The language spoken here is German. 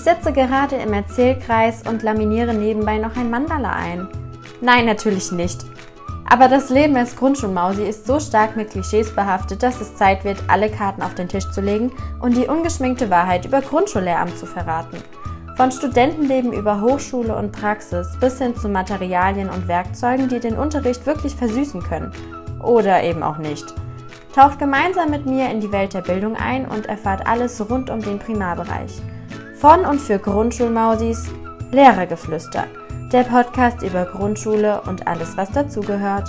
sitze gerade im Erzählkreis und laminiere nebenbei noch ein Mandala ein. Nein, natürlich nicht. Aber das Leben als Grundschulmausi ist so stark mit Klischees behaftet, dass es Zeit wird, alle Karten auf den Tisch zu legen und die ungeschminkte Wahrheit über Grundschullehramt zu verraten. Von Studentenleben über Hochschule und Praxis bis hin zu Materialien und Werkzeugen, die den Unterricht wirklich versüßen können. Oder eben auch nicht. Taucht gemeinsam mit mir in die Welt der Bildung ein und erfahrt alles rund um den Primarbereich. Von und für Grundschulmausis, Lehrergeflüster der Podcast über Grundschule und alles, was dazugehört.